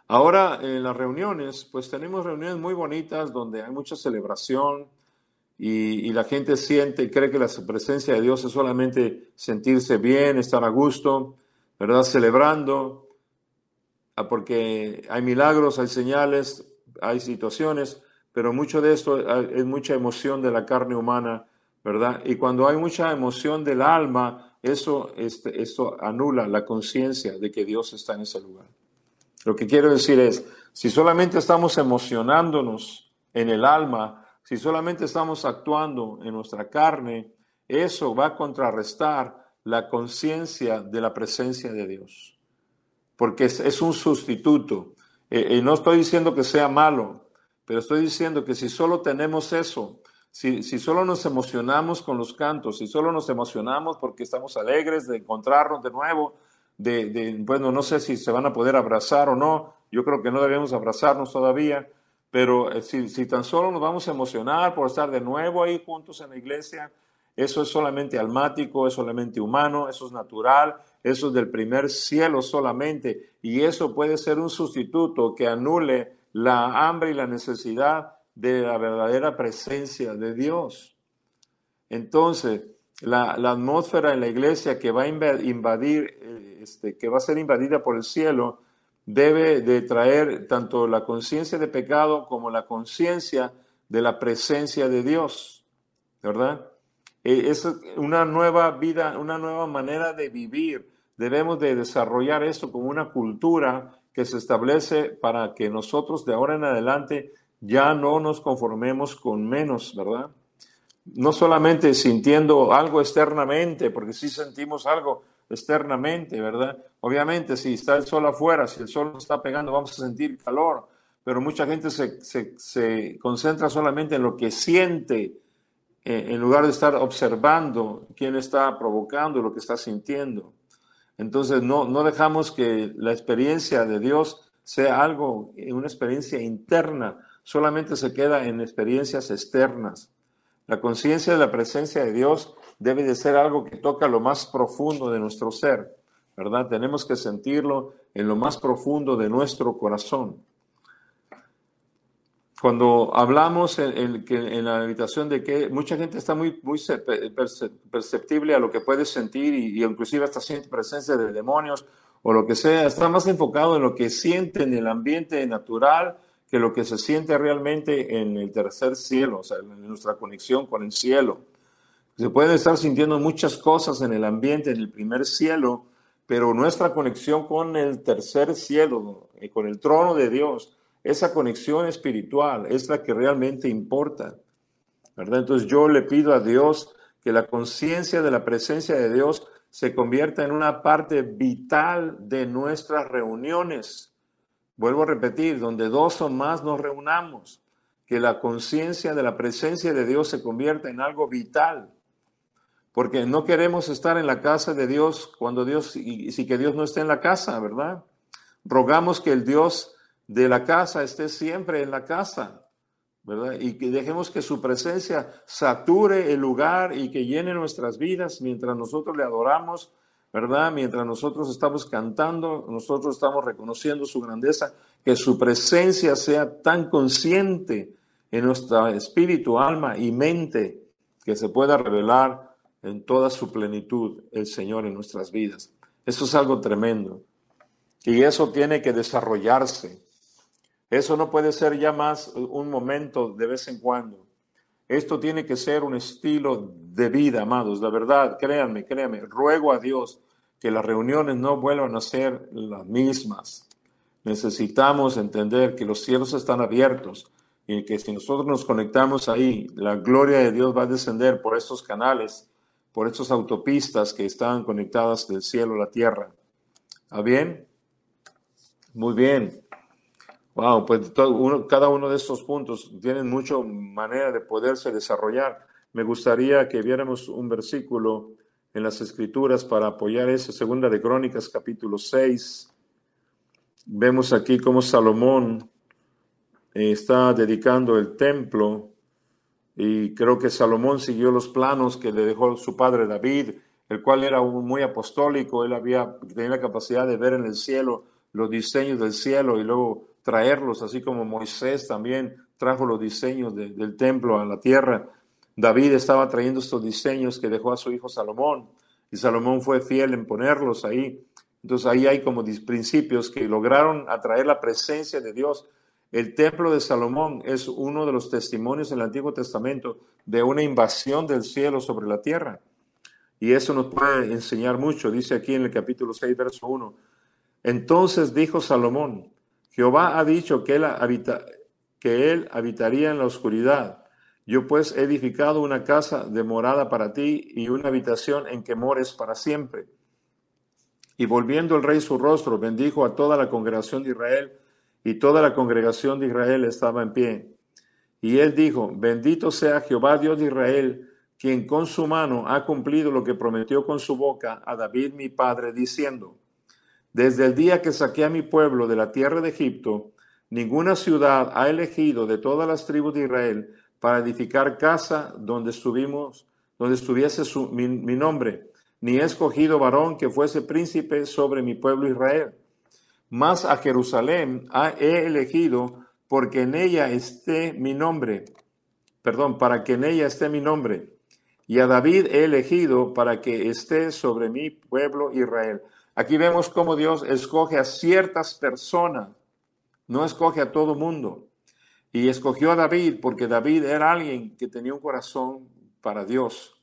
Ahora en las reuniones, pues tenemos reuniones muy bonitas donde hay mucha celebración, y, la gente siente y cree que la presencia de Dios es solamente sentirse bien, estar a gusto, ¿verdad? Celebrando, ah, porque hay milagros, hay señales, hay situaciones, pero mucho de esto ah, es mucha emoción de la carne humana, ¿verdad? Y cuando hay mucha emoción del alma, eso, este, esto anula la conciencia de que Dios está en ese lugar. Lo que quiero decir es, si solamente estamos emocionándonos en el alma, si solamente estamos actuando en nuestra carne, eso va a contrarrestar la conciencia de la presencia de Dios. Porque es, un sustituto. Y eh, eh, no estoy diciendo que sea malo, pero estoy diciendo que si solo tenemos eso, si, si, solo nos emocionamos con los cantos, si solo nos emocionamos porque estamos alegres de encontrarnos de nuevo, de, de, bueno, no sé si se van a poder abrazar o no, yo creo que no debemos abrazarnos todavía, pero eh, si, tan solo nos vamos a emocionar por estar de nuevo ahí juntos en la iglesia, eso es solamente almático, es solamente humano, eso es natural, eso es del primer cielo solamente. Y eso puede ser un sustituto que anule la hambre y la necesidad de la verdadera presencia de Dios. Entonces, la, atmósfera en la iglesia que va a invadir, eh, este, que va a ser invadida por el cielo, debe de traer tanto la conciencia de pecado como la conciencia de la presencia de Dios, ¿verdad? E, es una nueva vida, una nueva manera de vivir. Debemos de desarrollar esto como una cultura que se establece para que nosotros de ahora en adelante ya no nos conformemos con menos, ¿verdad? No solamente sintiendo algo externamente, porque sí sentimos algo, externamente, ¿verdad? Obviamente, si está el sol afuera, si el sol está pegando, vamos a sentir calor, pero mucha gente se, se, concentra solamente en lo que siente, eh, en lugar de estar observando quién está provocando lo que está sintiendo. Entonces, no, no dejamos que la experiencia de Dios sea algo, una experiencia interna, solamente se queda en experiencias externas. La conciencia de la presencia de Dios debe de ser algo que toca lo más profundo de nuestro ser, ¿verdad? Tenemos que sentirlo en lo más profundo de nuestro corazón. Cuando hablamos en, en, la habitación de que mucha gente está muy, muy perceptible a lo que puede sentir y, inclusive hasta siente presencia de demonios o lo que sea, está más enfocado en lo que siente en el ambiente natural que lo que se siente realmente en el tercer cielo, o sea, en nuestra conexión con el cielo. Se pueden estar sintiendo muchas cosas en el ambiente, en el primer cielo, pero nuestra conexión con el tercer cielo, eh, con el trono de Dios, esa conexión espiritual es la que realmente importa. ¿verdad? Entonces yo le pido a Dios que la conciencia de la presencia de Dios se convierta en una parte vital de nuestras reuniones. Vuelvo a repetir, donde dos o más nos reunamos, que la conciencia de la presencia de Dios se convierta en algo vital. Porque no queremos estar en la casa de Dios cuando Dios, y, si que Dios no esté en la casa, ¿verdad? Rogamos que el Dios de la casa esté siempre en la casa, ¿verdad? Y que dejemos que su presencia sature el lugar y que llene nuestras vidas mientras nosotros le adoramos, ¿verdad? Mientras nosotros estamos cantando, nosotros estamos reconociendo su grandeza, que su presencia sea tan consciente en nuestro espíritu, alma y mente que se pueda revelar en toda su plenitud el Señor en nuestras vidas. Eso es algo tremendo. Y eso tiene que desarrollarse. Eso no puede ser ya más un momento de vez en cuando. Esto tiene que ser un estilo de vida, amados. La verdad, créanme, créanme, ruego a Dios que las reuniones no vuelvan a ser las mismas. Necesitamos entender que los cielos están abiertos y que si nosotros nos conectamos ahí, la gloria de Dios va a descender por estos canales, por estas autopistas que están conectadas del cielo a la tierra. ¿Está bien? Muy bien. Wow, pues cada uno de estos puntos tienen mucha manera de poderse desarrollar. Me gustaría que viéramos un versículo en las Escrituras para apoyar eso. Segunda de Crónicas, capítulo 6. Vemos aquí cómo Salomón eh, está dedicando el templo y creo que Salomón siguió los planos que le dejó su padre David, el cual era muy apostólico, él había, tenía la capacidad de ver en el cielo los diseños del cielo y luego traerlos, así como Moisés también trajo los diseños del templo a la tierra. David estaba trayendo estos diseños que dejó a su hijo Salomón y Salomón fue fiel en ponerlos ahí. Entonces ahí hay como principios que lograron atraer la presencia de Dios. El templo de Salomón es uno de los testimonios en el Antiguo Testamento de una invasión del cielo sobre la tierra. Y eso nos puede enseñar mucho. Dice aquí en el capítulo 6, verso 1. Entonces dijo Salomón, Jehová ha dicho que él, habita, que él habitaría en la oscuridad. Yo pues he edificado una casa de morada para ti y una habitación en que mores para siempre. Y volviendo el rey su rostro, bendijo a toda la congregación de Israel, y toda la congregación de Israel estaba en pie. Y él dijo, bendito sea Jehová Dios de Israel, quien con su mano ha cumplido lo que prometió con su boca a David mi padre, diciendo, desde el día que saqué a mi pueblo de la tierra de Egipto, ninguna ciudad ha elegido de todas las tribus de Israel para edificar casa donde estuvimos, donde estuviese mi, nombre, ni he escogido varón que fuese príncipe sobre mi pueblo Israel. Mas a Jerusalén he elegido porque en ella esté mi nombre, perdón, para que en ella esté mi nombre. Y a David he elegido para que esté sobre mi pueblo Israel. Aquí vemos cómo Dios escoge a ciertas personas, no escoge a todo mundo. Y escogió a David porque David era alguien que tenía un corazón para Dios.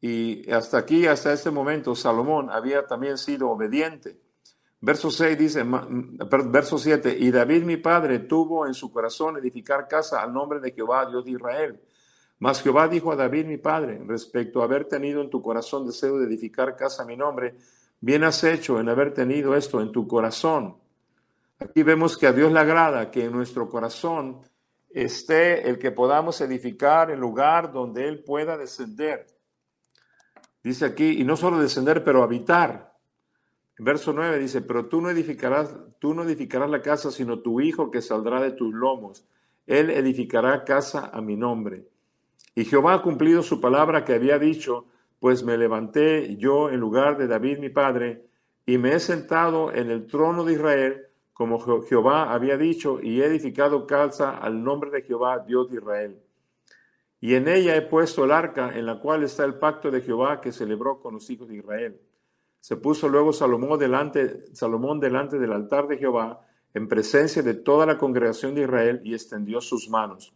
Y hasta aquí, hasta este momento, Salomón había también sido obediente. Verso 6 dice, verso 7, y David mi padre tuvo en su corazón edificar casa al nombre de Jehová, Dios de Israel. Mas Jehová dijo a David mi padre, respecto a haber tenido en tu corazón deseo de edificar casa a mi nombre, Bien has hecho en haber tenido esto en tu corazón. Aquí vemos que a Dios le agrada que en nuestro corazón esté el que podamos edificar el lugar donde Él pueda descender. Dice aquí, y no solo descender, pero habitar. verso 9 dice, pero tú no edificarás, tú no edificarás la casa, sino tu hijo que saldrá de tus lomos. Él edificará casa a mi nombre. Y Jehová ha cumplido su palabra que había dicho, pues me levanté yo en lugar de David mi padre, y me he sentado en el trono de Israel, como Jehová había dicho, y he edificado casa al nombre de Jehová, Dios de Israel. Y en ella he puesto el arca en la cual está el pacto de Jehová que celebró con los hijos de Israel. Se puso luego Salomón delante, Salomón delante del altar de Jehová, en presencia de toda la congregación de Israel, y extendió sus manos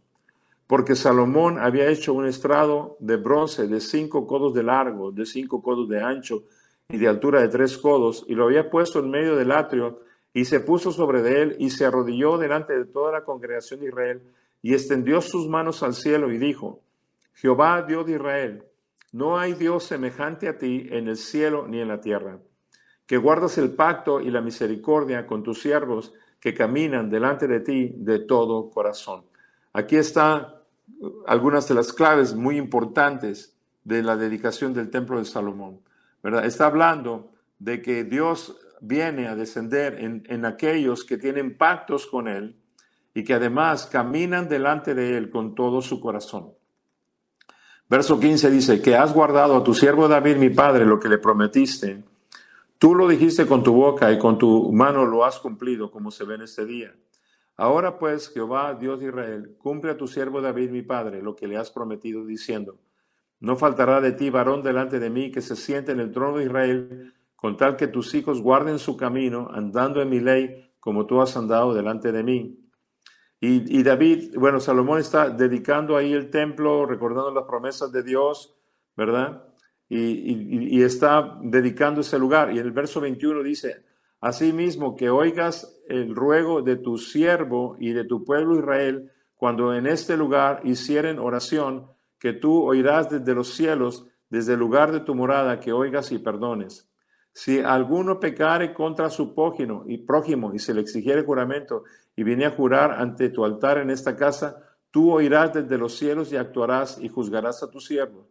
porque Salomón había hecho un estrado de bronce de cinco codos de largo, de cinco codos de ancho y de altura de tres codos, y lo había puesto en medio del atrio, y se puso sobre de él, y se arrodilló delante de toda la congregación de Israel, y extendió sus manos al cielo y dijo, Jehová Dios de Israel, no hay Dios semejante a ti en el cielo ni en la tierra, que guardas el pacto y la misericordia con tus siervos que caminan delante de ti de todo corazón. Aquí están algunas de las claves muy importantes de la dedicación del templo de Salomón. ¿verdad? Está hablando de que Dios viene a descender en, en aquellos que tienen pactos con Él y que además caminan delante de Él con todo su corazón. Verso 15 dice, que has guardado a tu siervo David, mi padre, lo que le prometiste. Tú lo dijiste con tu boca y con tu mano lo has cumplido, como se ve en este día. Ahora pues, Jehová, Dios de Israel, cumple a tu siervo David, mi padre, lo que le has prometido, diciendo, no faltará de ti varón delante de mí que se siente en el trono de Israel, con tal que tus hijos guarden su camino, andando en mi ley, como tú has andado delante de mí. Y, David, bueno, Salomón está dedicando ahí el templo, recordando las promesas de Dios, ¿verdad? Y, y, está dedicando ese lugar. Y en el verso 21 dice, asimismo que oigas el ruego de tu siervo y de tu pueblo Israel, cuando en este lugar hicieren oración, que tú oirás desde los cielos, desde el lugar de tu morada, que oigas y perdones. Si alguno pecare contra su prójimo y prójimo y se le exigiere juramento y viene a jurar ante tu altar en esta casa, tú oirás desde los cielos y actuarás y juzgarás a tu siervo.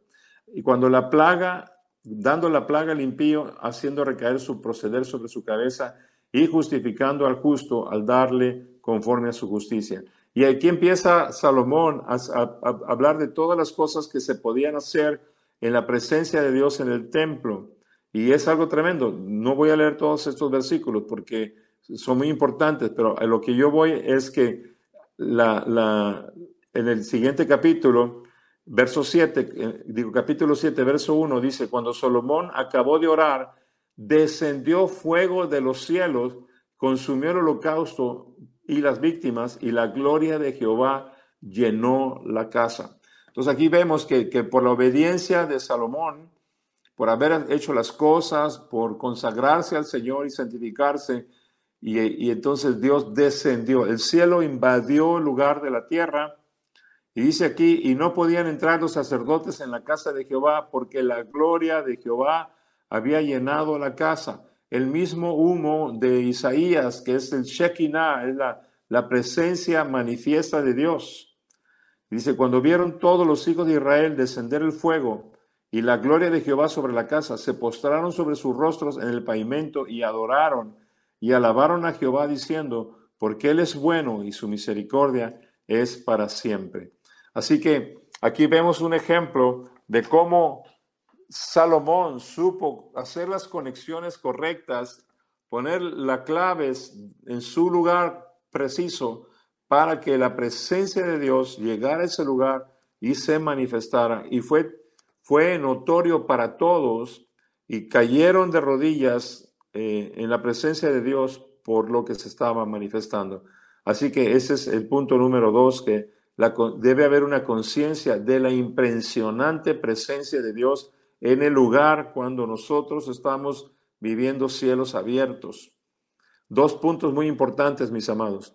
Y cuando la plaga, dando la plaga al impío, haciendo recaer su proceder sobre su cabeza y justificando al justo al darle conforme a su justicia. Y aquí empieza Salomón a, hablar de todas las cosas que se podían hacer en la presencia de Dios en el templo y es algo tremendo. No voy a leer todos estos versículos porque son muy importantes, pero a lo que yo voy es que la, la, en el siguiente capítulo, verso 7, eh, digo capítulo 7, verso 1, dice, cuando Salomón acabó de orar, descendió fuego de los cielos, consumió el holocausto y las víctimas, y la gloria de Jehová llenó la casa. Entonces aquí vemos que, que por la obediencia de Salomón, por haber hecho las cosas, por consagrarse al Señor y santificarse. Y, entonces Dios descendió. El cielo invadió el lugar de la tierra. Y dice aquí, y no podían entrar los sacerdotes en la casa de Jehová porque la gloria de Jehová había llenado la casa. El mismo humo de Isaías, que es el Shekinah, es la, la presencia manifiesta de Dios. Dice, cuando vieron todos los hijos de Israel descender el fuego, y la gloria de Jehová sobre la casa. Se postraron sobre sus rostros en el pavimento y adoraron y alabaron a Jehová diciendo, porque Él es bueno y su misericordia es para siempre. Así que aquí vemos un ejemplo de cómo Salomón supo hacer las conexiones correctas, poner las claves en su lugar preciso para que la presencia de Dios llegara a ese lugar y se manifestara. Y fue fue notorio para todos y cayeron de rodillas eh, en la presencia de Dios por lo que se estaba manifestando. Así que ese es el punto número dos, que debe haber una conciencia de la impresionante presencia de Dios en el lugar cuando nosotros estamos viviendo cielos abiertos. Dos puntos muy importantes, mis amados.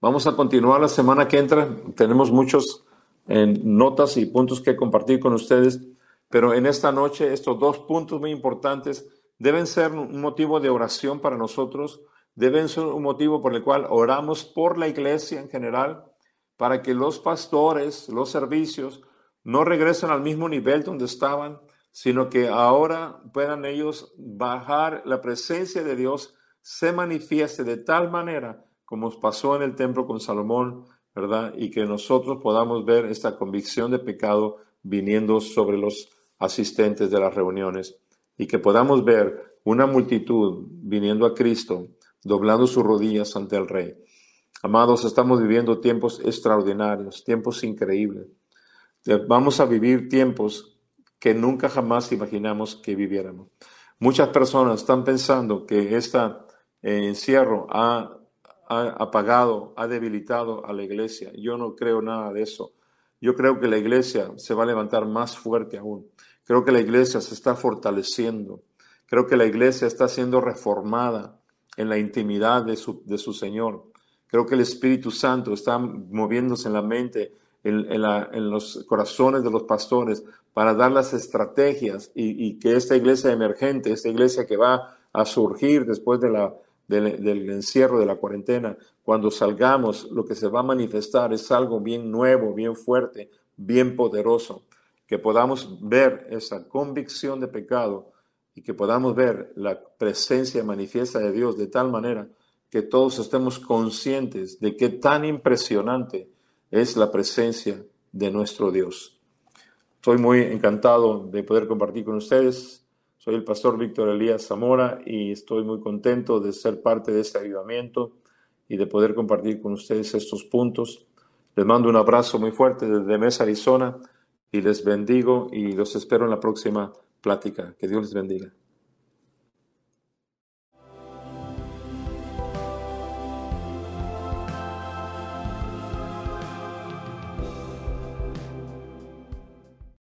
Vamos a continuar la semana que entra. Tenemos muchos en notas y puntos que compartir con ustedes, pero en esta noche estos dos puntos muy importantes deben ser un motivo de oración para nosotros, deben ser un motivo por el cual oramos por la iglesia en general, para que los pastores, los servicios, no regresen al mismo nivel donde estaban, sino que ahora puedan ellos bajar la presencia de Dios, se manifieste de tal manera como pasó en el templo con Salomón, ¿verdad? Y que nosotros podamos ver esta convicción de pecado viniendo sobre los asistentes de las reuniones y que podamos ver una multitud viniendo a Cristo, doblando sus rodillas ante el Rey. Amados, estamos viviendo tiempos extraordinarios, tiempos increíbles. Vamos a vivir tiempos que nunca jamás imaginamos que viviéramos. Muchas personas están pensando que este encierro ha apagado, ha debilitado a la iglesia. Yo no creo nada de eso. Yo creo que la iglesia se va a levantar más fuerte aún. Creo que la iglesia se está fortaleciendo. Creo que la iglesia está siendo reformada en la intimidad de su Señor. Creo que el Espíritu Santo está moviéndose en la mente en, los corazones de los pastores para dar las estrategias y, que esta iglesia emergente, esta iglesia que va a surgir después de del encierro, de la cuarentena, cuando salgamos, lo que se va a manifestar es algo bien nuevo, bien fuerte, bien poderoso, que podamos ver esa convicción de pecado y que podamos ver la presencia manifiesta de Dios de tal manera que todos estemos conscientes de qué tan impresionante es la presencia de nuestro Dios. Estoy muy encantado de poder compartir con ustedes. Soy el pastor Víctor Elías Zamora y estoy muy contento de ser parte de este avivamiento y de poder compartir con ustedes estos puntos. Les mando un abrazo muy fuerte desde Mesa, Arizona y les bendigo y los espero en la próxima plática. Que Dios les bendiga.